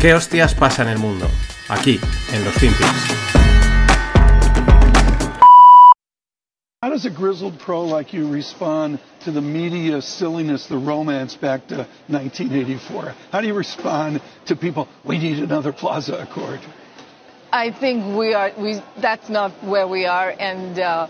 ¿Qué hostias pasa en el mundo? Aquí, en los Finpics. How does a grizzled pro like you respond to the media silliness, the romance back to 1984? How do you respond to people, we need another Plaza Accord? I think we are, we, that's not where we are. And uh,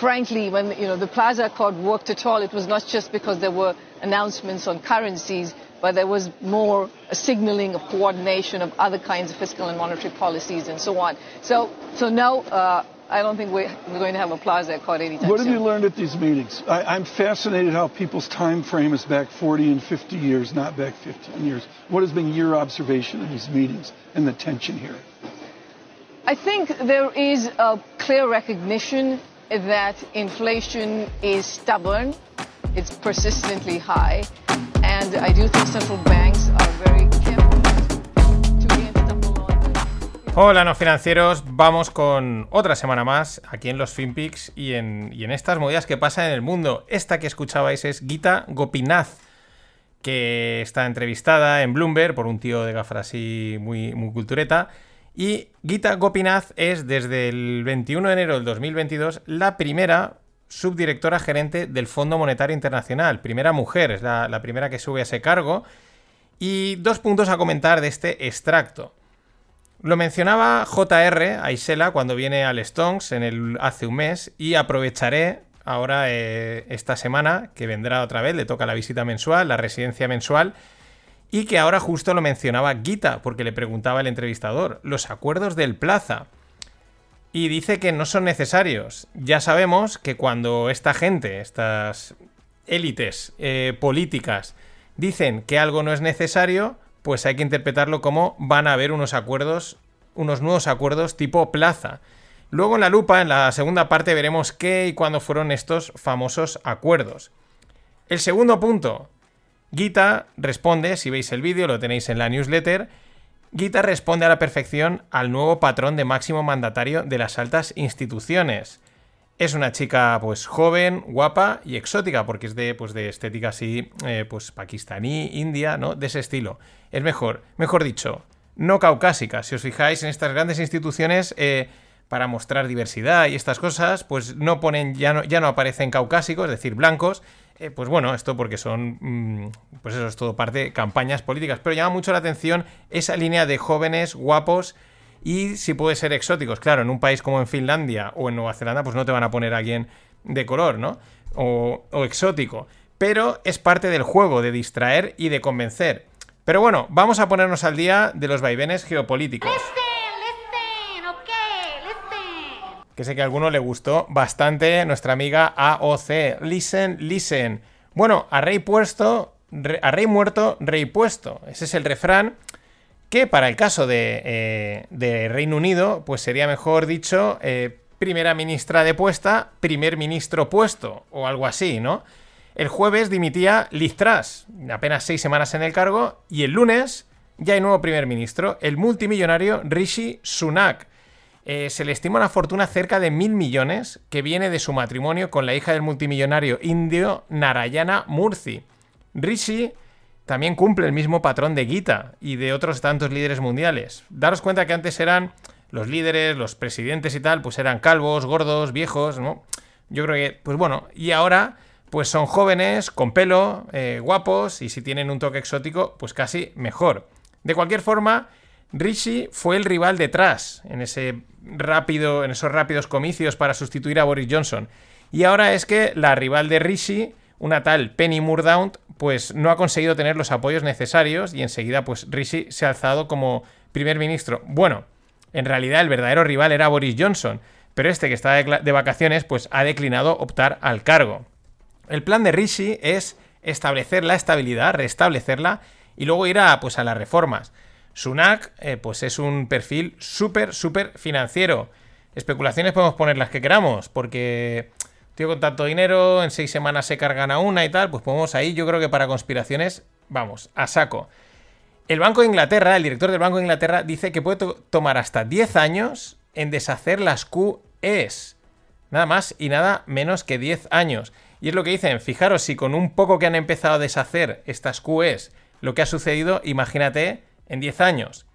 frankly, when you know, the Plaza Accord worked at all, it was not just because there were announcements on currencies, but there was more signaling of coordination of other kinds of fiscal and monetary policies and so on. So, so no, uh, I don't think we're, we're going to have a Plaza Accord anytime What soon. have you learned at these meetings? I, I'm fascinated how people's time frame is back 40 and 50 years, not back 15 years. What has been your observation of these meetings and the tension here? I think there is a clear recognition that inflation is stubborn, it's persistently high, Hola, no financieros. Vamos con otra semana más aquí en los FinPix y en, y en estas movidas que pasan en el mundo. Esta que escuchabais es Gita Gopinath, que está entrevistada en Bloomberg por un tío de gafas así muy, muy cultureta. Y Gita Gopinath es desde el 21 de enero del 2022 la primera subdirectora gerente del Fondo Monetario Internacional. Primera mujer, es la, primera que sube a ese cargo. Y dos puntos a comentar de este extracto. Lo mencionaba JR a Isela cuando viene al Stonks hace un mes y aprovecharé ahora eh, esta semana que vendrá otra vez, le toca la visita mensual, la residencia mensual y que ahora justo lo mencionaba Gita porque le preguntaba el entrevistador, los acuerdos del Plaza. Y dice que no son necesarios. Ya sabemos que cuando esta gente, estas élites eh, políticas, dicen que algo no es necesario, pues hay que interpretarlo como van a haber unos acuerdos, unos nuevos acuerdos tipo plaza. Luego en la lupa, en la segunda parte, veremos qué y cuándo fueron estos famosos acuerdos. El segundo punto. Gita responde, si veis el vídeo, lo tenéis en la newsletter. Gita responde a la perfección al nuevo patrón de máximo mandatario de las altas instituciones. Es una chica, pues, joven, guapa y exótica, porque es de, pues, de estética así, eh, pues, pakistaní, india, ¿no? De ese estilo. Es mejor, mejor dicho, no caucásica. Si os fijáis en estas grandes instituciones, eh, para mostrar diversidad y estas cosas, pues no ponen, ya no, ya no aparecen caucásicos, es decir, blancos. Eh, pues bueno, esto porque son, mm, pues eso es todo parte de campañas políticas. Pero llama mucho la atención esa línea de jóvenes, guapos y si puede ser exóticos. Claro, en un país como en Finlandia o en Nueva Zelanda, pues no te van a poner a alguien de color, ¿no? O, o exótico. Pero es parte del juego de distraer y de convencer. Pero bueno, vamos a ponernos al día de los vaivenes geopolíticos. Listen, Que sé que a alguno le gustó bastante nuestra amiga AOC. Listen, listen. Bueno, a rey puesto, a rey muerto, rey puesto. Ese es el refrán que para el caso de, eh, de Reino Unido, pues sería mejor dicho eh, primera ministra depuesta, primer ministro puesto, o algo así, ¿no? El jueves dimitía Liz apenas seis semanas en el cargo, y el lunes ya hay nuevo primer ministro, el multimillonario Rishi Sunak. Eh, se le estima una fortuna cerca de mil millones que viene de su matrimonio con la hija del multimillonario indio Narayana Murthy. Rishi también cumple el mismo patrón de Gita y de otros tantos líderes mundiales. Daros cuenta que antes eran los líderes, los presidentes y tal, pues eran calvos, gordos, viejos, ¿no? Yo creo que, pues bueno, y ahora, pues son jóvenes, con pelo, eh, guapos, y si tienen un toque exótico, pues casi mejor. De cualquier forma, Rishi fue el rival detrás en ese rápido, en esos rápidos comicios para sustituir a Boris Johnson. Y ahora es que la rival de Rishi, una tal Penny Mordaunt, pues no ha conseguido tener los apoyos necesarios y enseguida pues Rishi se ha alzado como primer ministro. Bueno, en realidad el verdadero rival era Boris Johnson, pero este que está de vacaciones pues ha declinado optar al cargo. El plan de Rishi es establecer la estabilidad, restablecerla y luego ir a, pues, a las reformas. Sunak eh, pues es un perfil súper, súper financiero. Especulaciones podemos poner las que queramos, porque tío con tanto dinero, en seis semanas se cargan a una y tal, pues podemos ahí, yo creo que para conspiraciones, vamos, a saco. El Banco de Inglaterra, el director del Banco de Inglaterra, dice que puede to- tomar hasta 10 años en deshacer las QEs. Nada más y nada menos que 10 años. Y es lo que dicen, fijaros, si con un poco que han empezado a deshacer estas QEs, lo que ha sucedido, imagínate en 10 años.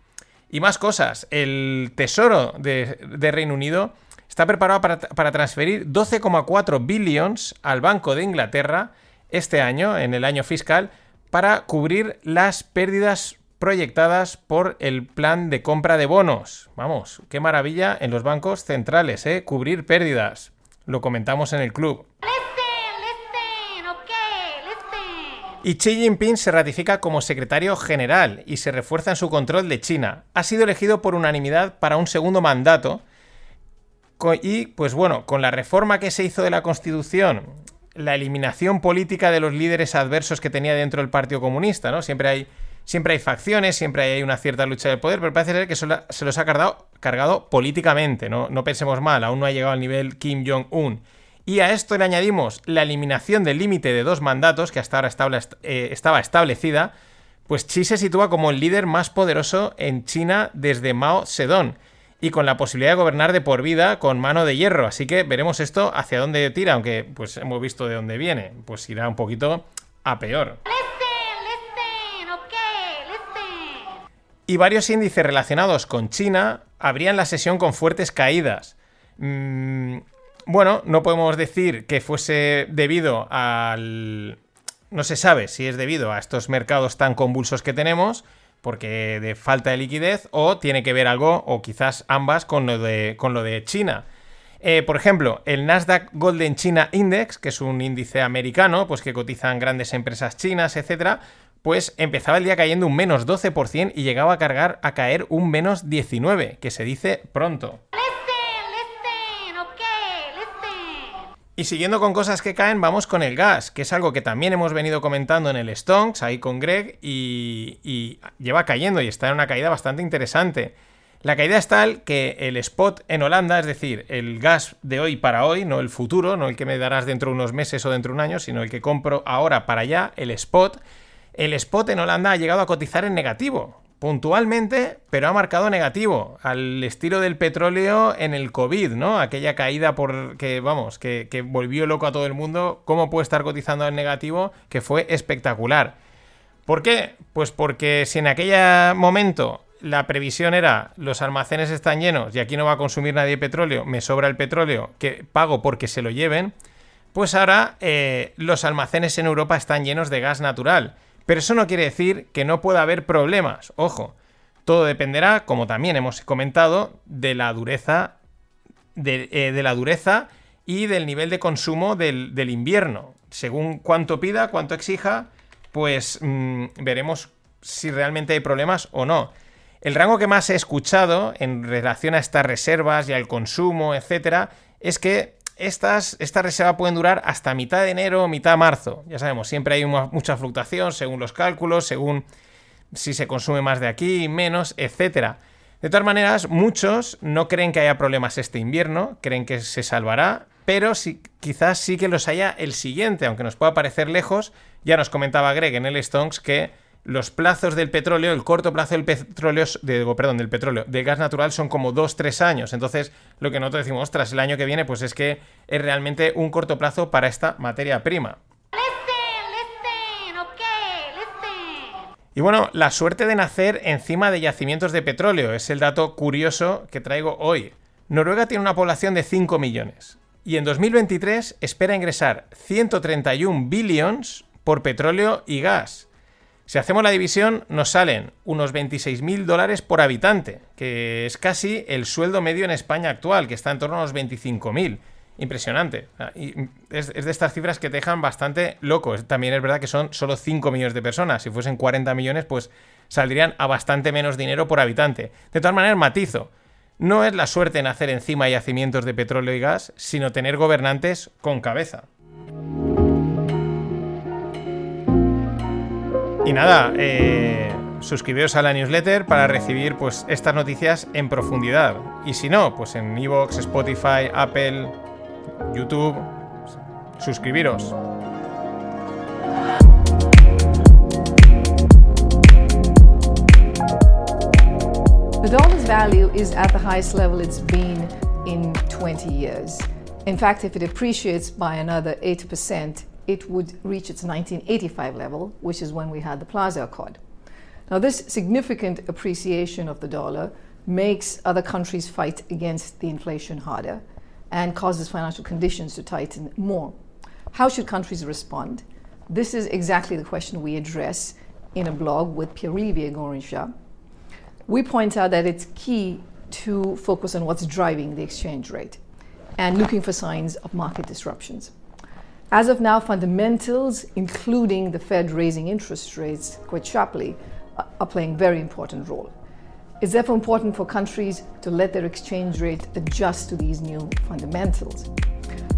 Y más cosas, el Tesoro de, Reino Unido está preparado para, para transferir 12,4 billions al Banco de Inglaterra este año, en el año fiscal, para cubrir las pérdidas proyectadas por el plan de compra de bonos. Vamos, qué maravilla en los bancos centrales, ¿eh? Cubrir pérdidas. Lo comentamos en el club. Y Xi Jinping se ratifica como secretario general y se refuerza en su control de China. Ha sido elegido por unanimidad para un segundo mandato. Y, pues bueno, con la reforma que se hizo de la Constitución, la eliminación política de los líderes adversos que tenía dentro del Partido Comunista, ¿no? Siempre hay, siempre hay facciones, siempre hay una cierta lucha de poder, pero parece ser que se los ha cargado, cargado políticamente, ¿no? No pensemos mal, aún no ha llegado al nivel Kim Jong-un. Y a esto le añadimos la eliminación del límite de dos mandatos que hasta ahora estable- eh, estaba establecida, pues Xi se sitúa como el líder más poderoso en China desde Mao Zedong y con la posibilidad de gobernar de por vida con mano de hierro. Así que veremos esto hacia dónde tira, aunque pues hemos visto de dónde viene. Pues irá un poquito a peor. Y varios índices relacionados con China abrían la sesión con fuertes caídas. Mm, bueno, no podemos decir que fuese debido al... No se sabe si es debido a estos mercados tan convulsos que tenemos, porque de falta de liquidez, o tiene que ver algo, o quizás ambas, con lo de, con lo de China. Eh, por ejemplo, el Nasdaq Golden China Index, que es un índice americano, pues que cotizan grandes empresas chinas, etcétera, pues empezaba el día cayendo un menos 12% y llegaba a cargar a caer un menos 19%, que se dice pronto. Y siguiendo con cosas que caen, vamos con el gas, que es algo que también hemos venido comentando en el Stonks, ahí con Greg, y, lleva cayendo y está en una caída bastante interesante. La caída es tal que el spot en Holanda, es decir, el gas de hoy para hoy, no el futuro, no el que me darás dentro de unos meses o dentro de un año, sino el que compro ahora para allá, el spot, el spot en Holanda ha llegado a cotizar en negativo, puntualmente, pero ha marcado negativo, al estilo del petróleo en el COVID, ¿no? Aquella caída por que, vamos, que, que volvió loco a todo el mundo, cómo puede estar cotizando en negativo, que fue espectacular. ¿Por qué? Pues porque si en aquel momento la previsión era los almacenes están llenos y aquí no va a consumir nadie petróleo, me sobra el petróleo que pago porque se lo lleven, pues ahora eh, los almacenes en Europa están llenos de gas natural. Pero eso no quiere decir que no pueda haber problemas. Ojo, todo dependerá, como también hemos comentado, de la dureza de, eh, la dureza y del nivel de consumo del, del invierno. Según cuánto pida, cuánto exija, pues mm, veremos si realmente hay problemas o no. El rango que más he escuchado en relación a estas reservas y al consumo, etcétera, es que estas, esta reserva pueden durar hasta mitad de enero o mitad de marzo. Ya sabemos, siempre hay mucha fluctuación según los cálculos, según si se consume más de aquí, menos, etcétera. De todas maneras, muchos no creen que haya problemas este invierno, creen que se salvará, pero sí, quizás sí que los haya el siguiente, aunque nos pueda parecer lejos. Ya nos comentaba Greg en el Stonks que los plazos del petróleo, el corto plazo del petróleo, de, perdón, del petróleo, del gas natural son como 2-3 años. Entonces, lo que nosotros decimos, ostras, el año que viene, pues es que es realmente un corto plazo para esta materia prima. Listen, listen, okay, listen. Y bueno, la suerte de nacer encima de yacimientos de petróleo es el dato curioso que traigo hoy. Noruega tiene una población de 5 millones y en 2023 espera ingresar 131 billions por petróleo y gas. Si hacemos la división, nos salen unos 26.000 dólares por habitante, que es casi el sueldo medio en España actual, que está en torno a los 25.000. Impresionante. Es, es de estas cifras que te dejan bastante loco. También es verdad que son solo 5 millones de personas. Si fuesen 40 millones, pues saldrían a bastante menos dinero por habitante. De todas maneras, matizo. No es la suerte nacer encima yacimientos de petróleo y gas, sino tener gobernantes con cabeza. Y nada, eh, suscribiros a la newsletter para recibir pues estas noticias en profundidad. Y si no, pues en Evox, Spotify, Apple, YouTube, suscribiros. The dollar's value is at the highest level it's been in 20 years. In fact, if it appreciates by another 8%, it would reach its 1985 level, which is when we had the Plaza Accord. Now, this significant appreciation of the dollar makes other countries fight against the inflation harder and causes financial conditions to tighten more. How should countries respond? This is exactly the question we address in a blog with Pierre-Olivier Gorincha. We point out that it's key to focus on what's driving the exchange rate and looking for signs of market disruptions. As of now, fundamentals, including the Fed raising interest rates quite sharply, are- playing very important role. It's therefore important for countries to let their exchange rate adjust to these new fundamentals.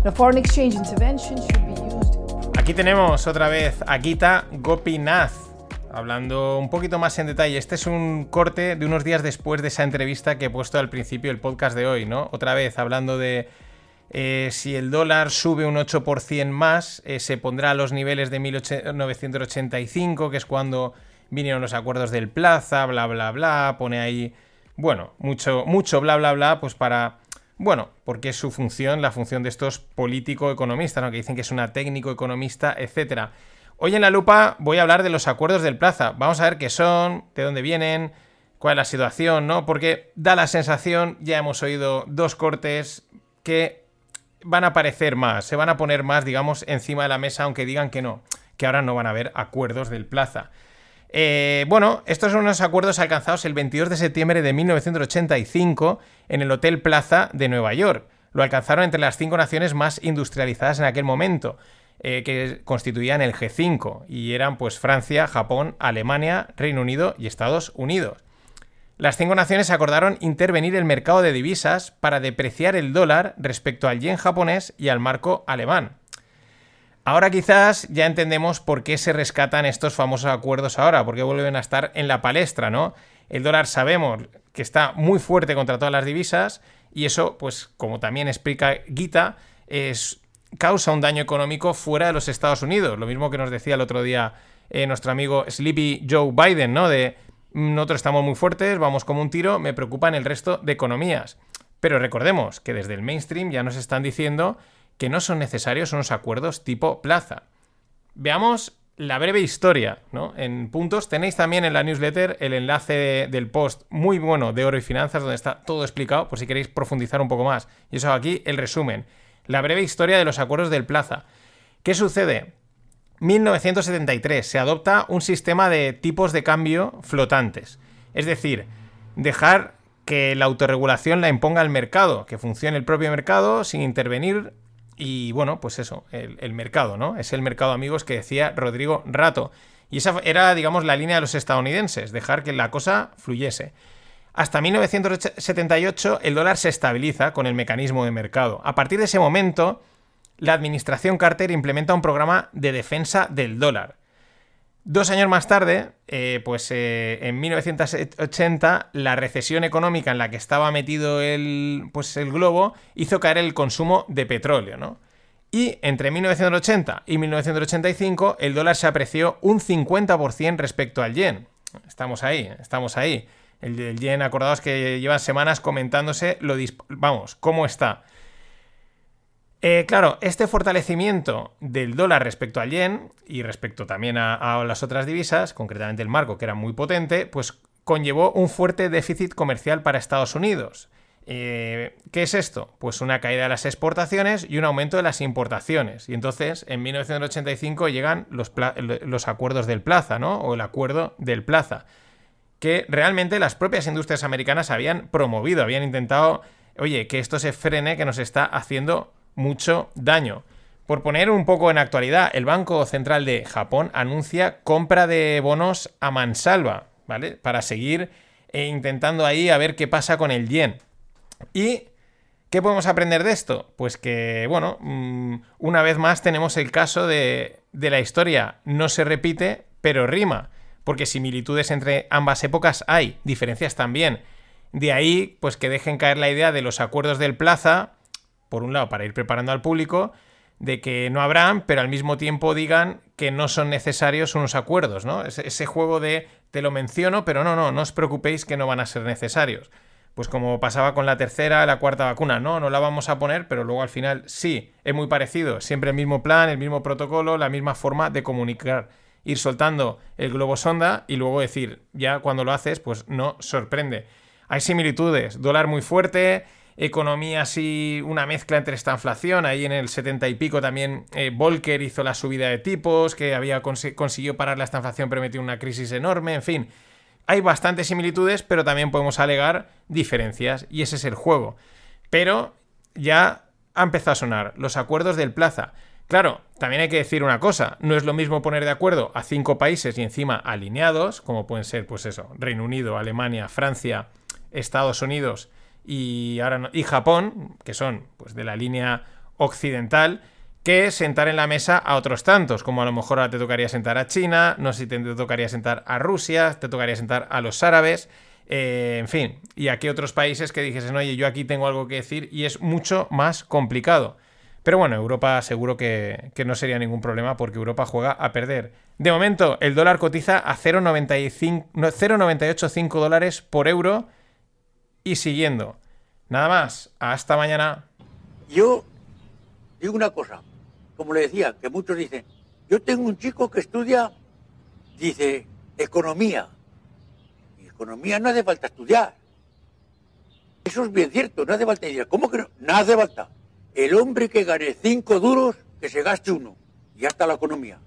Now, foreign exchange intervention should be used Aquí tenemos otra vez a Gita Gopinath, hablando un poquito más en detalle. Este es un corte de unos días después de esa entrevista que he puesto al principio del podcast de hoy, ¿no? Otra vez hablando de eh, si el dólar sube un 8% más, eh, se pondrá a los niveles de 1985, que es cuando vinieron los acuerdos del Plaza, bla, bla, bla. Pone ahí, bueno, mucho, mucho bla, bla, bla, pues para bueno, porque es su función, la función de estos político-economistas, ¿no? que dicen que es una técnico-economista, etc. Hoy en la lupa voy a hablar de los acuerdos del Plaza. Vamos a ver qué son, de dónde vienen, cuál es la situación, ¿no? Porque da la sensación, ya hemos oído dos cortes, que van a aparecer más, se van a poner más, digamos, encima de la mesa, aunque digan que no, que ahora no van a haber acuerdos del Plaza. Eh, bueno, estos son unos acuerdos alcanzados el 22 de septiembre de 1985 en el Hotel Plaza de Nueva York. Lo alcanzaron entre las cinco naciones más industrializadas en aquel momento, eh, que constituían el G5, y eran pues Francia, Japón, Alemania, Reino Unido y Estados Unidos. Las cinco naciones acordaron intervenir el mercado de divisas para depreciar el dólar respecto al yen japonés y al marco alemán. Ahora quizás ya entendemos por qué se rescatan estos famosos acuerdos ahora, porque vuelven a estar en la palestra, ¿no? El dólar sabemos que está muy fuerte contra todas las divisas y eso, pues como también explica Gita, es, causa un daño económico fuera de los Estados Unidos. Lo mismo que nos decía el otro día eh, nuestro amigo Sleepy Joe Biden, ¿no? De nosotros estamos muy fuertes, vamos como un tiro, me preocupan el resto de economías. Pero recordemos que desde el mainstream ya nos están diciendo que no son necesarios unos acuerdos tipo plaza. Veamos la breve historia, ¿no? En puntos tenéis también en la newsletter el enlace de- del post muy bueno de Oro y Finanzas donde está todo explicado por si queréis profundizar un poco más. Y eso aquí el resumen. La breve historia de los acuerdos del plaza. ¿Qué sucede? 1973 se adopta un sistema de tipos de cambio flotantes. Es decir, dejar que la autorregulación la imponga el mercado, que funcione el propio mercado sin intervenir. Y bueno, pues eso, el, mercado, ¿no? Es el mercado, amigos, que decía Rodrigo Rato. Y esa era, digamos, la línea de los estadounidenses, dejar que la cosa fluyese. Hasta 1978 el dólar se estabiliza con el mecanismo de mercado. A partir de ese momento, la administración Carter implementa un programa de defensa del dólar. Dos años más tarde, eh, pues eh, en 1980, la recesión económica en la que estaba metido el, pues, el globo hizo caer el consumo de petróleo, ¿no? Y entre 1980 y 1985 el dólar se apreció un 50% respecto al yen. Estamos ahí, estamos ahí. El, yen, acordaos que llevan semanas comentándose lo vamos, cómo está. Eh, claro, este fortalecimiento del dólar respecto al yen y respecto también a, las otras divisas, concretamente el marco, que era muy potente, pues conllevó un fuerte déficit comercial para Estados Unidos. Eh, ¿Qué es esto? Pues una caída de las exportaciones y un aumento de las importaciones. Y entonces, en 1985 llegan los, los acuerdos del Plaza, ¿no? O el acuerdo del Plaza que realmente las propias industrias americanas habían promovido, habían intentado, oye, que esto se frene, que nos está haciendo mucho daño. Por poner un poco en actualidad, el Banco Central de Japón anuncia compra de bonos a mansalva, ¿vale? Para seguir eh, intentando ahí a ver qué pasa con el yen. ¿Y qué podemos aprender de esto? Pues que, bueno, mm, una vez más tenemos el caso de, de la historia. No se repite, pero rima. Porque similitudes entre ambas épocas hay, diferencias también. De ahí, pues que dejen caer la idea de los acuerdos del Plaza, por un lado, para ir preparando al público, de que no habrán, pero al mismo tiempo digan que no son necesarios unos acuerdos, ¿no? Ese, ese juego de te lo menciono, pero no, no, no os preocupéis que no van a ser necesarios. Pues como pasaba con la tercera, la cuarta vacuna, no, no la vamos a poner, pero luego al final sí, es muy parecido, siempre el mismo plan, el mismo protocolo, la misma forma de comunicar. ir soltando el globo sonda y luego decir, ya cuando lo haces, pues no sorprende. Hay similitudes, dólar muy fuerte, economía así, una mezcla entre esta inflación, ahí en el 70 y pico también eh, Volcker hizo la subida de tipos, que había consi- consiguió parar la inflación, pero una crisis enorme, en fin. Hay bastantes similitudes, pero también podemos alegar diferencias, y ese es el juego. Pero ya ha empezado a sonar los acuerdos del Plaza. Claro, también hay que decir una cosa, no es lo mismo poner de acuerdo a cinco países y encima alineados, como pueden ser, pues eso, Reino Unido, Alemania, Francia, Estados Unidos y, ahora y Japón, que son pues de la línea occidental, que sentar en la mesa a otros tantos, como a lo mejor ahora te tocaría sentar a China, no sé si te tocaría sentar a Rusia, te tocaría sentar a los árabes, eh, en fin, y aquí otros países que dijesen, oye, yo aquí tengo algo que decir y es mucho más complicado. Pero bueno, Europa seguro que, que no sería ningún problema porque Europa juega a perder. De momento, el dólar cotiza a 0,95 no, 0,985 dólares por euro y siguiendo. Nada más, hasta mañana. Yo digo una cosa, como le decía, que muchos dicen, yo tengo un chico que estudia, dice, economía. Y economía no hace falta estudiar. Eso es bien cierto, no hace falta estudiar. ¿Cómo que no? No hace falta. El hombre que gane cinco duros, que se gaste uno. Y ya está la economía.